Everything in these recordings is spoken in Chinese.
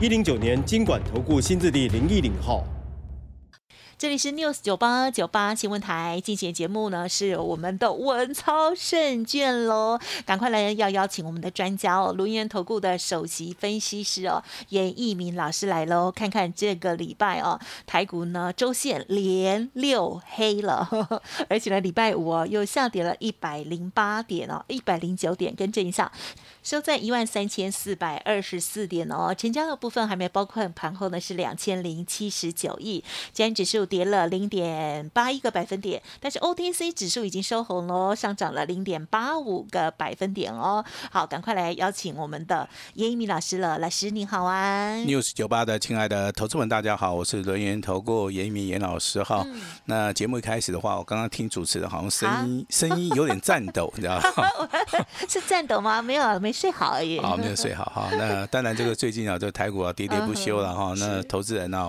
一零九年经管投顾新字第零一零号。这里是 News 九八九八新闻台进行节目呢，是我们的文操胜券喽！赶快来要邀请我们的专家哦，轮源投顾的首席分析师哦，严义明老师来喽，看看这个礼拜哦，台股呢周线连六黑了，而且呢礼拜五哦又下跌了一百零八点哦，一百零九点，跟正一下。收在一万三千四百二十四点哦，成交的部分还没包括盘后呢是两千零七十九亿，今天指数跌了零点八一个百分点，但是 OTC 指数已经收红喽，上涨了零点八五个百分点哦。好，赶快来邀请我们的严一米老师了，老师你好啊！News 九八的亲爱的投资们，大家好，我是轮研投顾严一米严老师哈。那节目一开始的话，我刚刚听主持人好像声音声音有点颤抖，你知道吗？是颤抖吗？没有，没。睡好而已，好没有睡好哈。那当然，这个最近啊，这个台股啊喋喋不休了哈。那投资人呢，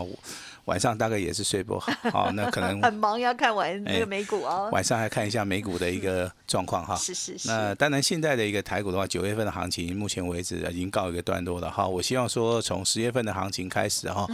晚上大概也是睡不好，哦那可能很忙，要看完那个美股哦。晚上还看一下美股的一个状况哈。是 是是。那当然，现在的一个台股的话，九月份的行情，目前为止已经告一个段落了哈。我希望说，从十月份的行情开始哈，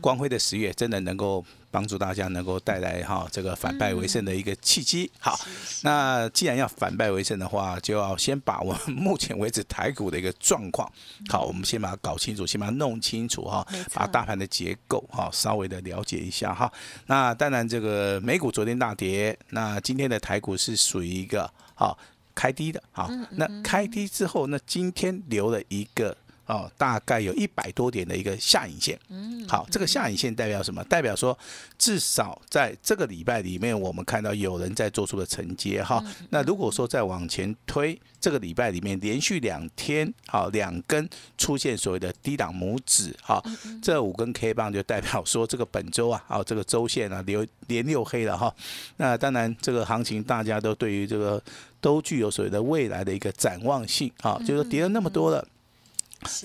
光辉的十月真的能够。帮助大家能够带来哈这个反败为胜的一个契机。好，那既然要反败为胜的话，就要先把我们目前为止台股的一个状况，好，我们先把它搞清楚，先把它弄清楚哈，把大盘的结构哈稍微的了解一下哈。那当然，这个美股昨天大跌，那今天的台股是属于一个好开低的，好，那开低之后，那今天留了一个。哦，大概有一百多点的一个下影线。嗯，好，这个下影线代表什么？代表说至少在这个礼拜里面，我们看到有人在做出了承接哈。那如果说再往前推，这个礼拜里面连续两天，好两根出现所谓的低档拇指，好，这五根 K 棒就代表说这个本周啊，好这个周线啊连连六黑了哈。那当然这个行情大家都对于这个都具有所谓的未来的一个展望性啊，就是跌了那么多了。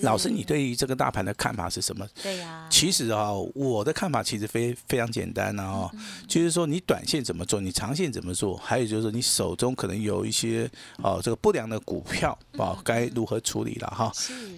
老师，你对于这个大盘的看法是什么？对呀，其实啊，我的看法其实非非常简单啊，就是说你短线怎么做，你长线怎么做，还有就是说你手中可能有一些哦这个不良的股票啊，该如何处理了哈？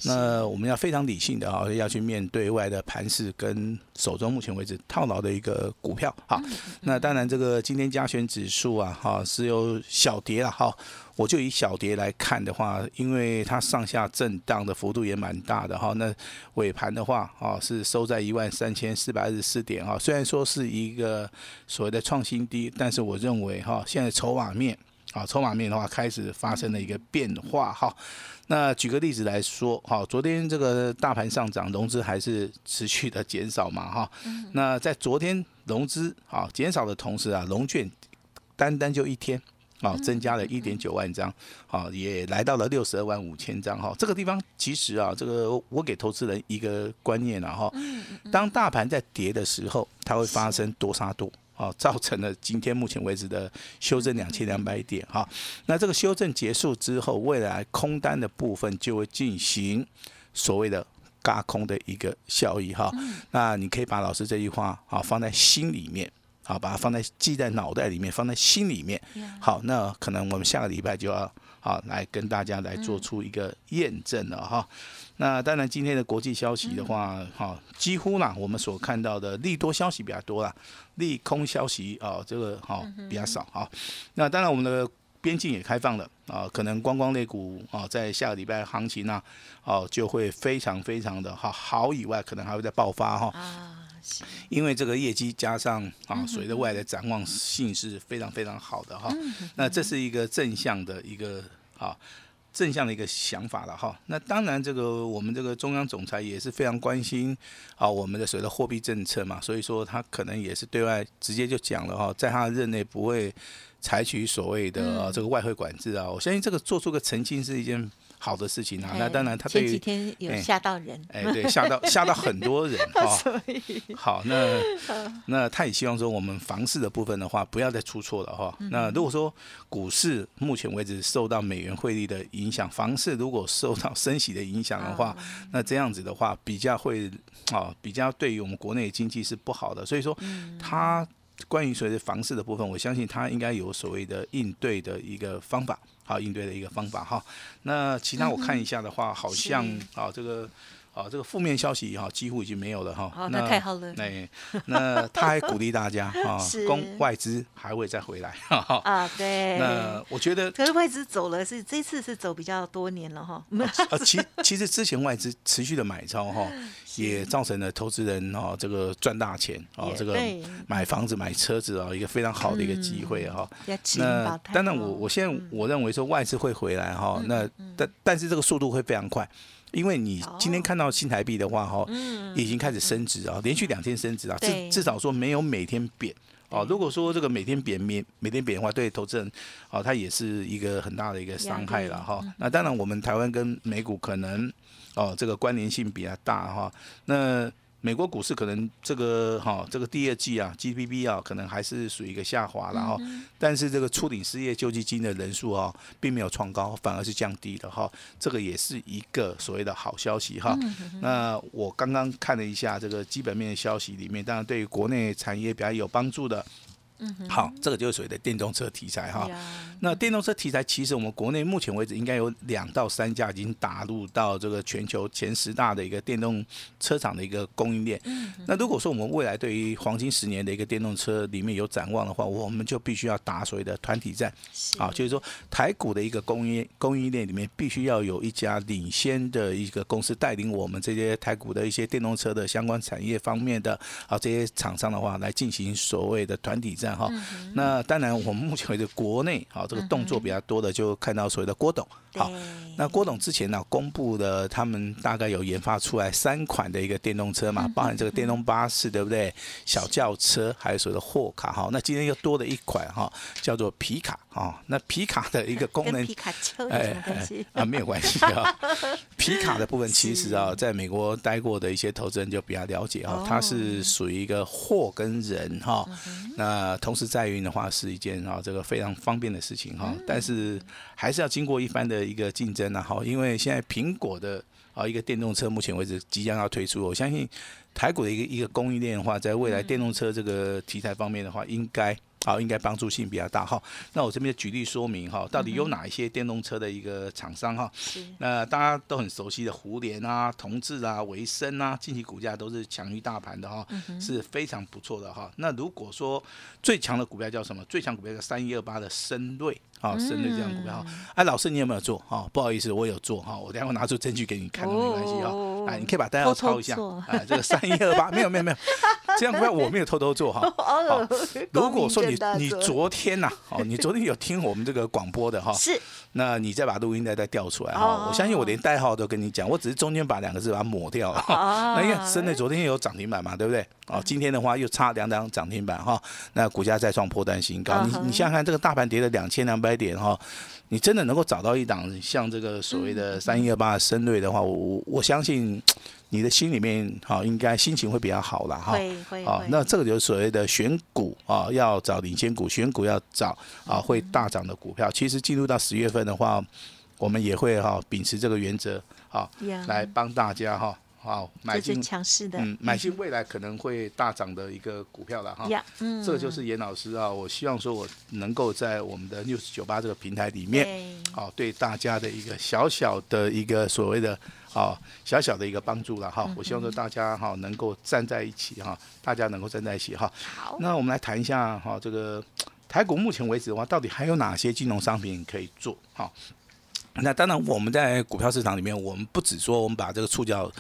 那我们要非常理性的啊，要去面对外的盘势跟手中目前为止套牢的一个股票。哈，那当然这个今天加权指数啊，哈是有小跌了哈。我就以小跌来看的话，因为它上下震荡的幅度也蛮大的哈。那尾盘的话啊，是收在一万三千四百二十四点啊。虽然说是一个所谓的创新低，但是我认为哈，现在筹码面啊，筹码面的话开始发生了一个变化哈。那举个例子来说哈，昨天这个大盘上涨，融资还是持续的减少嘛哈。那在昨天融资啊减少的同时啊，龙券单单就一天。啊，增加了一点九万张，好，也来到了六十二万五千张哈。这个地方其实啊，这个我给投资人一个观念了哈。当大盘在跌的时候，它会发生多杀多，啊，造成了今天目前为止的修正两千两百点哈。那这个修正结束之后，未来空单的部分就会进行所谓的嘎空的一个效益哈。那你可以把老师这句话啊放在心里面。好，把它放在记在脑袋里面，放在心里面。好，那可能我们下个礼拜就要好来跟大家来做出一个验证了哈。那当然，今天的国际消息的话，哈，几乎呢我们所看到的利多消息比较多啦，利空消息啊，这个哈比较少哈。那当然，我们的边境也开放了啊，可能观光类股啊，在下个礼拜行情呢，哦就会非常非常的好好以外，可能还会再爆发哈。啊因为这个业绩加上啊，随着未来的展望性是非常非常好的哈。那这是一个正向的一个啊正向的一个想法了哈。那当然，这个我们这个中央总裁也是非常关心啊我们的所谓的货币政策嘛，所以说他可能也是对外直接就讲了哈，在他的任内不会采取所谓的这个外汇管制啊。我相信这个做出个澄清是一件。好的事情啊。那当然，他对前几天有吓到人，哎，对，吓到吓到很多人 哈。所以好，那 那他也希望说，我们房市的部分的话，不要再出错了哈。那如果说股市目前为止受到美元汇率的影响，房市如果受到升息的影响的话，那这样子的话，比较会啊，比较对于我们国内经济是不好的。所以说，他关于所谓的房市的部分，我相信他应该有所谓的应对的一个方法，好应对的一个方法哈。那其他我看一下的话，好像啊这个。啊，这个负面消息哈，几乎已经没有了哈。哦，那太好了。那那他还鼓励大家哈，供外资还会再回来。啊，对。那我觉得，可是外资走了，是这次是走比较多年了哈。呃，其其实之前外资持续的买超哈，也造成了投资人哦这个赚大钱哦，这个买房子买车子啊，一个非常好的一个机会哈。那当然，我我现在我认为说外资会回来哈，那但但是这个速度会非常快。因为你今天看到新台币的话，哈，已经开始升值啊，连续两天升值啊，至至少说没有每天贬哦。如果说这个每天贬、每每天贬的话，对投资人哦，它也是一个很大的一个伤害了哈。那当然，我们台湾跟美股可能哦，这个关联性比较大哈。那美国股市可能这个哈，这个第二季啊，GDP 啊，可能还是属于一个下滑了哈。但是这个初领失业救济金的人数啊，并没有创高，反而是降低了哈。这个也是一个所谓的好消息哈。那我刚刚看了一下这个基本面的消息里面，当然对于国内产业比较有帮助的。好，这个就是所谓的电动车题材哈。那电动车题材，其实我们国内目前为止应该有两到三家已经打入到这个全球前十大的一个电动车厂的一个供应链。那如果说我们未来对于黄金十年的一个电动车里面有展望的话，我们就必须要打所谓的团体战。啊，就是说台股的一个供应供应链里面，必须要有一家领先的一个公司带领我们这些台股的一些电动车的相关产业方面的啊这些厂商的话，来进行所谓的团体战。哈，那当然，我们目前为止国内啊这个动作比较多的，就看到所谓的郭董。好，那郭董之前呢公布了，他们大概有研发出来三款的一个电动车嘛，包含这个电动巴士，对不对？小轿车，还有所谓的货卡。哈，那今天又多了一款哈，叫做皮卡。哈，那皮卡的一个功能，皮卡丘有什么关系？啊，没有关系啊。皮卡的部分其实啊，在美国待过的一些投资人就比较了解哈，它是属于一个货跟人哈。那同时在运的话是一件啊这个非常方便的事情哈，但是还是要经过一番的。的一个竞争啊，哈，因为现在苹果的啊一个电动车，目前为止即将要推出，我相信台股的一个一个供应链的话，在未来电动车这个题材方面的话，应该。啊，应该帮助性比较大哈。那我这边举例说明哈，到底有哪一些电动车的一个厂商哈？那大家都很熟悉的胡联啊、同志啊、维生啊，近期股价都是强于大盘的哈，是非常不错的哈。那如果说最强的股票叫什么？最强股票叫三一二八的深瑞啊，深的这样股票哈。哎，老师你有没有做哈？不好意思，我有做哈，我等下会拿出证据给你看都没关系哦。哎，你可以把单号抄一下哎。这个三一二八没有没有没有，这样股票我没有偷偷做哈。好，如果说你你昨天呐，哦，你昨天有听我们这个广播的哈？是。那你再把录音带再调出来哈，我相信我连代号都跟你讲，我只是中间把两个字把它抹掉了。那因为深的昨天有涨停板嘛，对不对？哦，今天的话又差两档涨停板哈，那股价再创破单新高。你你想想看，这个大盘跌了两千两百点哈，你真的能够找到一档像这个所谓的三一二八的深瑞的话，我我相信。你的心里面哈，应该心情会比较好了哈。会会。啊，那这个就是所谓的选股啊，要找领先股，选股要找啊会大涨的股票。其实进入到十月份的话，我们也会哈秉持这个原则啊，来帮大家哈好买进强势的，嗯，买进未来可能会大涨的一个股票了哈。嗯，这个就是严老师啊，我希望说我能够在我们的六十九八这个平台里面，好对大家的一个小小的一个所谓的。好，小小的一个帮助了哈，我希望说大家哈能够站在一起哈，大家能够站在一起哈。好，那我们来谈一下哈，这个台股目前为止的话，到底还有哪些金融商品可以做？哈，那当然我们在股票市场里面，我们不只说我们把这个触角。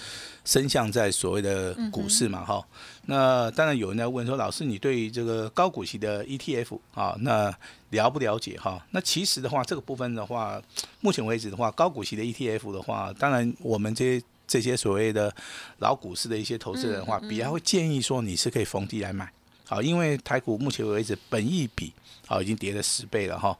伸向在所谓的股市嘛，哈，那当然有人在问说，老师你对这个高股息的 ETF 啊，那了不了解哈？那其实的话，这个部分的话，目前为止的话，高股息的 ETF 的话，当然我们这些这些所谓的老股市的一些投资人的话，比较会建议说你是可以逢低来买。好，因为台股目前为止本益比。好，已经跌了十倍了哈。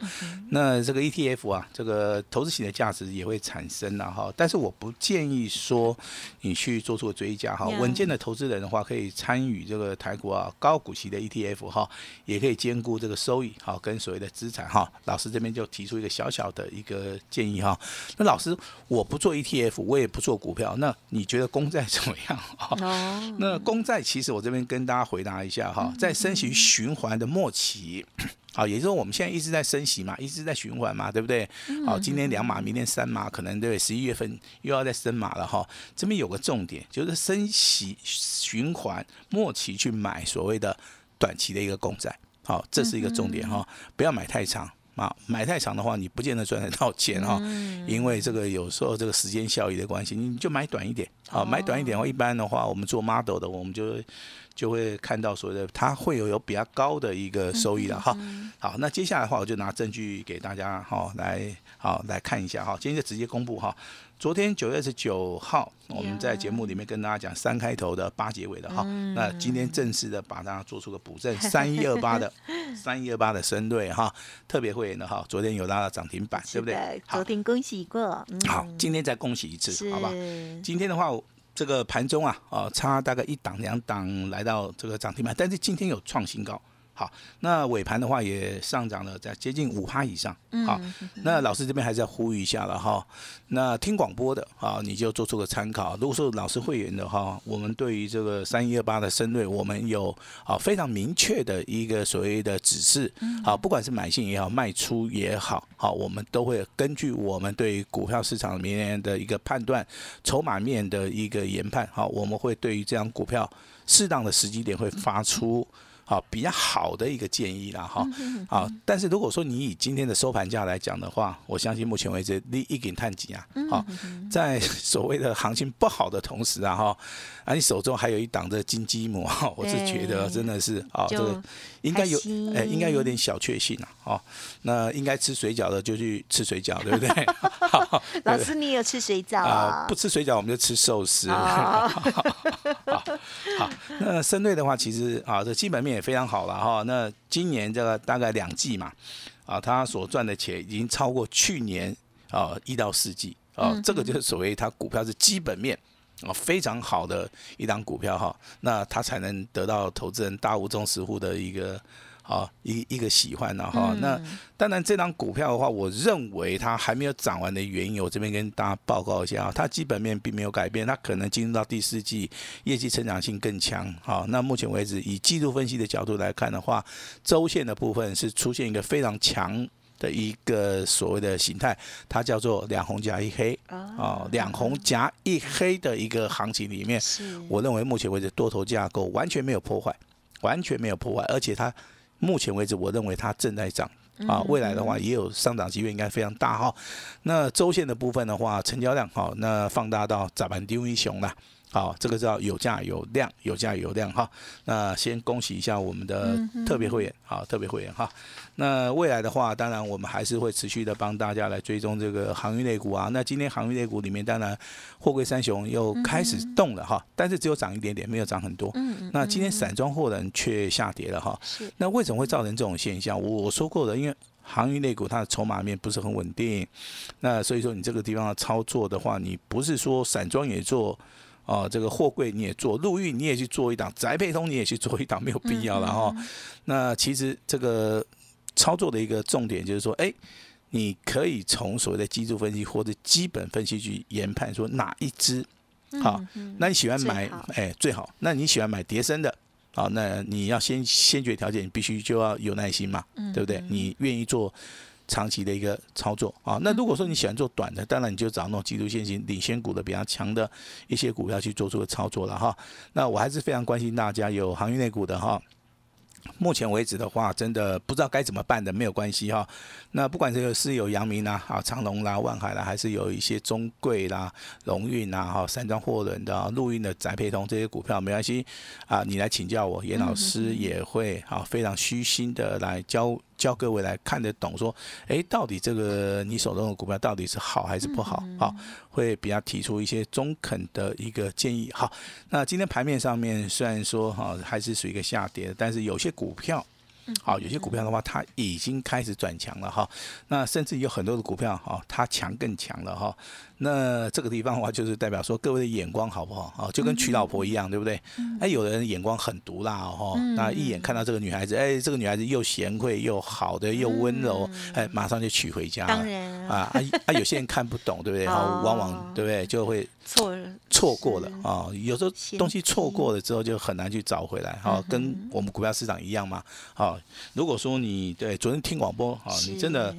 那这个 ETF 啊，这个投资型的价值也会产生了哈。但是我不建议说你去做出追加哈。稳健的投资人的话，可以参与这个台股啊高股息的 ETF 哈，也可以兼顾这个收益好跟所谓的资产哈。老师这边就提出一个小小的一个建议哈。那老师，我不做 ETF，我也不做股票，那你觉得公债怎么样哦，那公债其实我这边跟大家回答一下哈，在升息循环的末期。好，也就是说我们现在一直在升息嘛，一直在循环嘛，对不对？好，今天两码，明天三码，可能对十一月份又要再升码了哈。这边有个重点，就是升息循环末期去买所谓的短期的一个公债，好，这是一个重点哈，不要买太长啊，买太长的话你不见得赚得到钱哈，因为这个有时候这个时间效益的关系，你就买短一点，啊，买短一点的话，一般的话我们做 model 的，我们就。就会看到所谓的它会有有比较高的一个收益了哈。好，那接下来的话，我就拿证据给大家哈来好来看一下哈。今天就直接公布哈。昨天九月二十九号，我们在节目里面跟大家讲三开头的八结尾的哈。那今天正式的把它做出个补正，三一二八的三一二八的深瑞哈，特别会员的哈，昨天有拉到涨停板，对不对？昨天恭喜过。好，今天再恭喜一次，好吧？今天的话。这个盘中啊，啊，差大概一档两档来到这个涨停板，但是今天有创新高。好，那尾盘的话也上涨了，在接近五趴以上。好，那老师这边还是要呼吁一下了哈。那听广播的啊，你就做出个参考。如果说老师会员的哈，我们对于这个三一二八的深瑞，我们有啊非常明确的一个所谓的指示。好，不管是买进也好，卖出也好，好，我们都会根据我们对股票市场明年的一个判断，筹码面的一个研判。好，我们会对于这张股票适当的时机点会发出。好，比较好的一个建议啦，哈，好，但是如果说你以今天的收盘价来讲的话，我相信目前为止，你一根探底啊，好，在 所谓的行情不好的同时啊，哈，啊，你手中还有一档的金鸡母，我是觉得真的是啊，这个应该有，哎，应该有点小确幸啊，哦，那应该吃水饺的就去吃水饺，对不对？老师，你有吃水饺啊？不吃水饺，我们就吃寿司。好，好，那深瑞的话，其实啊，这基本面。非常好了哈，那今年这个大概两季嘛，啊，他所赚的钱已经超过去年啊一到四季啊，这个就是所谓他股票是基本面啊非常好的一档股票哈，那他才能得到投资人大无中十户的一个。啊，一一个喜欢的哈，那当然这张股票的话，我认为它还没有涨完的原因，我这边跟大家报告一下啊，它基本面并没有改变，它可能进入到第四季，业绩成长性更强。好，那目前为止以季度分析的角度来看的话，周线的部分是出现一个非常强的一个所谓的形态，它叫做两红夹一黑啊，两红夹一黑的一个行情里面，我认为目前为止多头架构完全没有破坏，完全没有破坏，而且它。目前为止，我认为它正在涨啊，未来的话也有上涨机会，应该非常大哈。那周线的部分的话，成交量好，那放大到早盘低位熊了。好，这个叫有价有量，有价有量哈。那先恭喜一下我们的特别会员，好，特别会员哈。那未来的话，当然我们还是会持续的帮大家来追踪这个航运类股啊。那今天航运类股里面，当然货柜三雄又开始动了哈，但是只有涨一点点，没有涨很多。那今天散装货人却下跌了哈。那为什么会造成这种现象？我说过的，因为航运类股它的筹码面不是很稳定。那所以说你这个地方的操作的话，你不是说散装也做。哦，这个货柜你也做，陆运你也去做一档，宅配通你也去做一档，没有必要了哈。那其实这个操作的一个重点就是说，哎，你可以从所谓的基础分析或者基本分析去研判说哪一支好。那你喜欢买哎最好，那你喜欢买叠升的，好，那你要先先决条件，你必须就要有耐心嘛，对不对？你愿意做。长期的一个操作啊，那如果说你喜欢做短的，当然你就找那种基础线型领先股的比较强的一些股票去做出个操作了哈。那我还是非常关心大家有行业内股的哈。目前为止的话，真的不知道该怎么办的，没有关系哈。那不管这个是有阳明啦、啊长隆啦、万海啦，还是有一些中贵啦、荣运啦、哈三张货轮的、陆运的宅配通这些股票，没关系啊，你来请教我，严老师也会啊非常虚心的来教。教各位来看得懂，说，哎，到底这个你手中的股票到底是好还是不好？好，会比较提出一些中肯的一个建议。好，那今天盘面上面虽然说哈还是属于一个下跌，但是有些股票。好，有些股票的话，它已经开始转强了哈。那甚至有很多的股票哈，它强更强了哈。那这个地方的话，就是代表说各位的眼光好不好啊？就跟娶老婆一样，对不对？哎，有的人眼光很毒辣哦，那一眼看到这个女孩子，哎，这个女孩子又贤惠又好的又温柔，哎，马上就娶回家了。当然啊啊啊！有些人看不懂，对不对？然后，往往对不对就会错错过了啊。有时候东西错过了之后，就很难去找回来。好，跟我们股票市场一样嘛。好，如果说你对昨天听广播，好，你真的。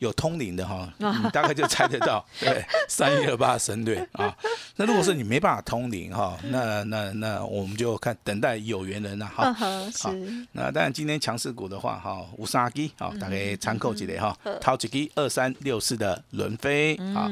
有通灵的哈，你大概就猜得到，对，三一二八神队啊。那如果是你没办法通灵哈，那那那我们就看等待有缘人了哈。好，那当然今天强势股的话哈，五三基啊，大概参考几类哈。淘几基二三六四的轮飞啊，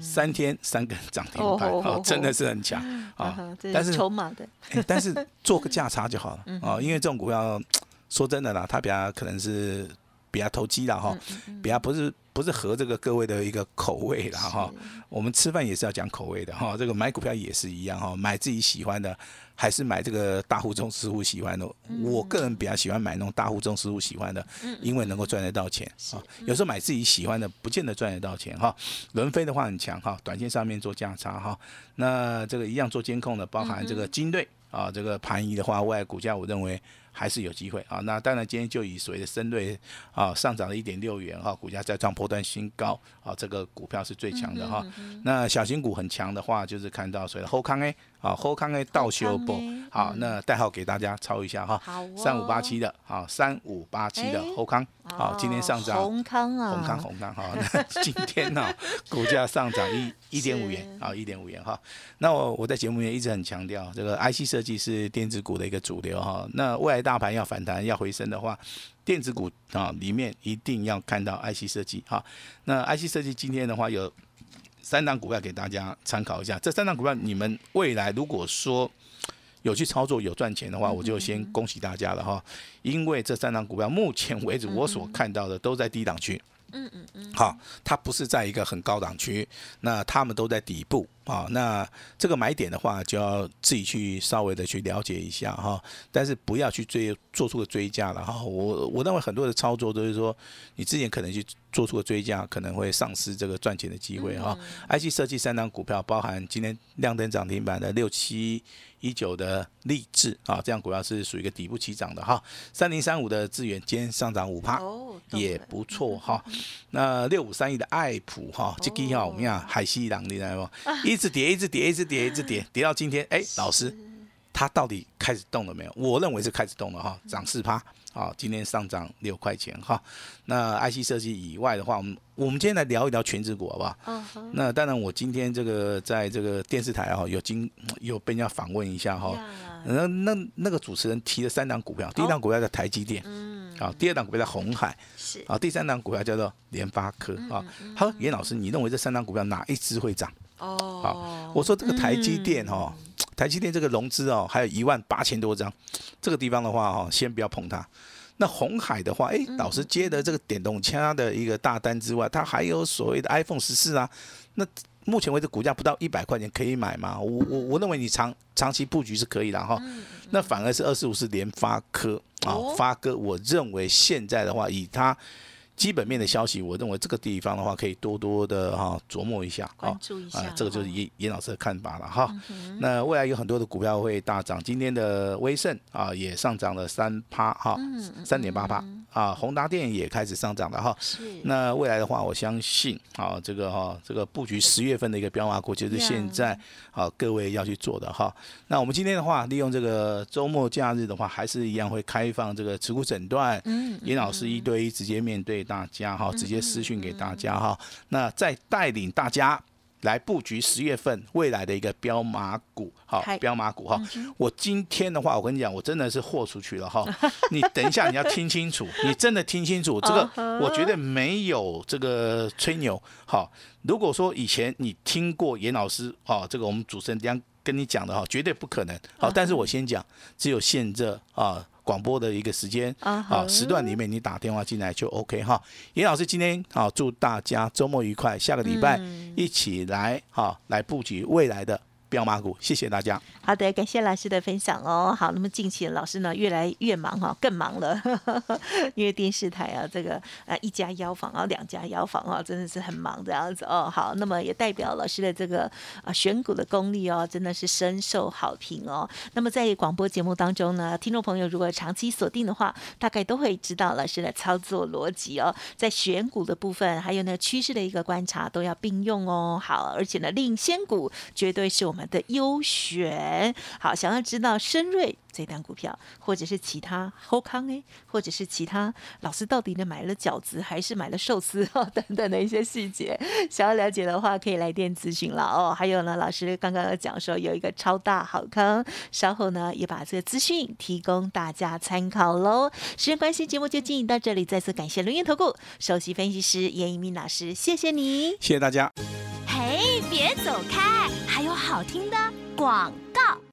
三天三根涨停板，哦，真的是很强啊。但是筹码的，但是做个价差就好了啊，因为这种股票 说真的啦，它比较可能是。比较投机了哈，比较不是不是合这个各位的一个口味了哈。我们吃饭也是要讲口味的哈，这个买股票也是一样哈，买自己喜欢的，还是买这个大户中师傅喜欢的。我个人比较喜欢买那种大户中师傅喜欢的，因为能够赚得到钱啊。有时候买自己喜欢的，不见得赚得到钱哈。轮飞的话很强哈，短线上面做价差哈。那这个一样做监控的，包含这个金队啊，这个盘仪的话，未来股价我认为。还是有机会啊！那当然，今天就以所谓的深瑞啊上涨了一点六元哈，股价再创破断新高啊，这个股票是最强的哈。那小型股很强的话，就是看到所谓的后康 A 啊，后康 A 倒修波好，那代号给大家抄一下哈，三五八七的啊，三五八七的后康好，今天上涨红康啊，红康红康哈，那 今天呢股价上涨一 一点五元啊，一点五元哈。那我我在节目里面一直很强调，这个 IC 设计是电子股的一个主流哈。那未来大盘要反弹、要回升的话，电子股啊里面一定要看到 IC 设计哈。那 IC 设计今天的话有三档股票给大家参考一下。这三档股票你们未来如果说有去操作、有赚钱的话，我就先恭喜大家了哈。因为这三档股票目前为止我所看到的都在低档区。嗯嗯嗯。好，它不是在一个很高档区，那他们都在底部。啊，那这个买点的话，就要自己去稍微的去了解一下哈，但是不要去追做出个追加了哈。我我认为很多的操作都是说，你之前可能去做出个追加，可能会丧失这个赚钱的机会哈。IC 设计三档股票，包含今天亮灯涨停板的六七一九的励志啊，这样股票是属于一个底部起涨的哈。三零三五的资源今天上涨五趴，也不错 哈。那六五三一的爱普哈，这个哈我们讲海西郎，你知道不？一直跌，一直跌，一直跌，一直跌，跌到今天，哎，老师，它到底开始动了没有？我认为是开始动了哈，涨四趴，好，今天上涨六块钱哈。那 IC 设计以外的话，我们我们今天来聊一聊全职股好不好？那当然，我今天这个在这个电视台哈，有经有被人家访问一下哈。那那那个主持人提了三档股票，第一档股票叫台积电，嗯，啊，第二档股票叫红海，是，啊，第三档股票叫做联发科，啊，好，严老师，你认为这三档股票哪一只会涨？哦，好，我说这个台积电哈，台积电这个融资哦，还有一万八千多张，这个地方的话哈，先不要碰它。那红海的话，哎，老师接的这个电动车的一个大单之外，它还有所谓的 iPhone 十四啊，那目前为止股价不到一百块钱可以买吗？我我我认为你长长期布局是可以的哈。那反而是二四五是联发科啊，发哥，我认为现在的话，以它。基本面的消息，我认为这个地方的话，可以多多的哈琢磨一下，关注一下，这个就是严严老师的看法了哈。那未来有很多的股票会大涨，今天的威盛啊也上涨了三趴哈，三点八趴啊，宏达电也开始上涨了哈。那未来的话，我相信啊，这个哈这个布局十月份的一个标码股，就是现在啊各位要去做的哈。那我们今天的话，利用这个周末假日的话，还是一样会开放这个持股诊断，严老师一对一直接面对。大家哈，直接私讯给大家哈，那再带领大家来布局十月份未来的一个标马股，好，标马股哈。我今天的话，我跟你讲，我真的是豁出去了哈。你等一下，你要听清楚，你真的听清楚，这个我觉得没有这个吹牛。好，如果说以前你听过严老师，哈，这个我们主持人这样跟你讲的哈，绝对不可能。好，但是我先讲，只有现这啊。广播的一个时间啊哈啊时段里面，你打电话进来就 OK 哈。严老师今天好，祝大家周末愉快，下个礼拜嗯一起来哈来布局未来的标马股，谢谢大家。好的，感谢老师的分享哦。好，那么近期老师呢越来越忙哈、更忙了，因为电视台啊，这个啊一家药房啊，两家药房啊，真的是很忙这样子哦。好，那么也代表老师的这个啊选股的功力哦，真的是深受好评哦。那么在广播节目当中呢，听众朋友如果长期锁定的话，大概都会知道老师的操作逻辑哦，在选股的部分，还有呢趋势的一个观察都要并用哦。好，而且呢领先股绝对是我们的优选。好，想要知道深瑞这单股票，或者是其他后康哎，或者是其他老师到底呢买了饺子还是买了寿司哦等等的一些细节，想要了解的话，可以来电咨询了哦。还有呢，老师刚刚有讲说有一个超大好康，稍后呢也把这个资讯提供大家参考喽。时间关系，节目就进行到这里，再次感谢轮源投顾首席分析师严一鸣老师，谢谢你。谢谢大家。嘿，别走开，好听的广告。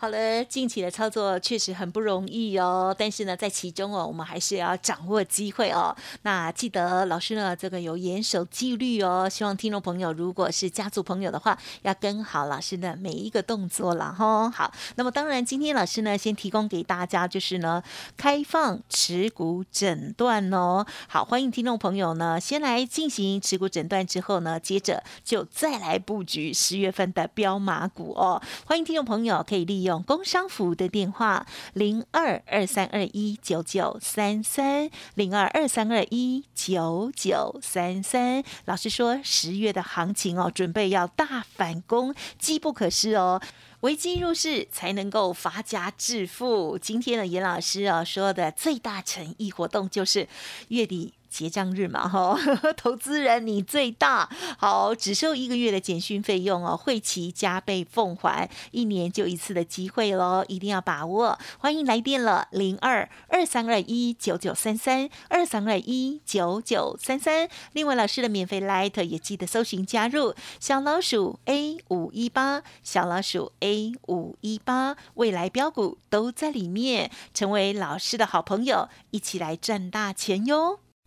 好了，近期的操作确实很不容易哦，但是呢，在其中哦，我们还是要掌握机会哦。那记得老师呢，这个有严守纪律哦。希望听众朋友如果是家族朋友的话，要跟好老师的每一个动作了哈。好，那么当然，今天老师呢，先提供给大家就是呢，开放持股诊断哦。好，欢迎听众朋友呢，先来进行持股诊断之后呢，接着就再来布局十月份的标马股哦。欢迎听众朋友可以利用用工商服务的电话零二二三二一九九三三零二二三二一九九三三。老师说十月的行情哦，准备要大反攻，机不可失哦。危机入市才能够发家致富。今天呢，严老师啊说的最大诚意活动就是月底。结账日嘛，哈，投资人你最大，好，只收一个月的简讯费用哦，会期加倍奉还，一年就一次的机会喽，一定要把握。欢迎来电了，零二二三二一九九三三二三二一九九三三。另外，老师的免费 Light 也记得搜寻加入小老鼠 A 五一八，小老鼠 A 五一八，未来标股都在里面，成为老师的好朋友，一起来赚大钱哟。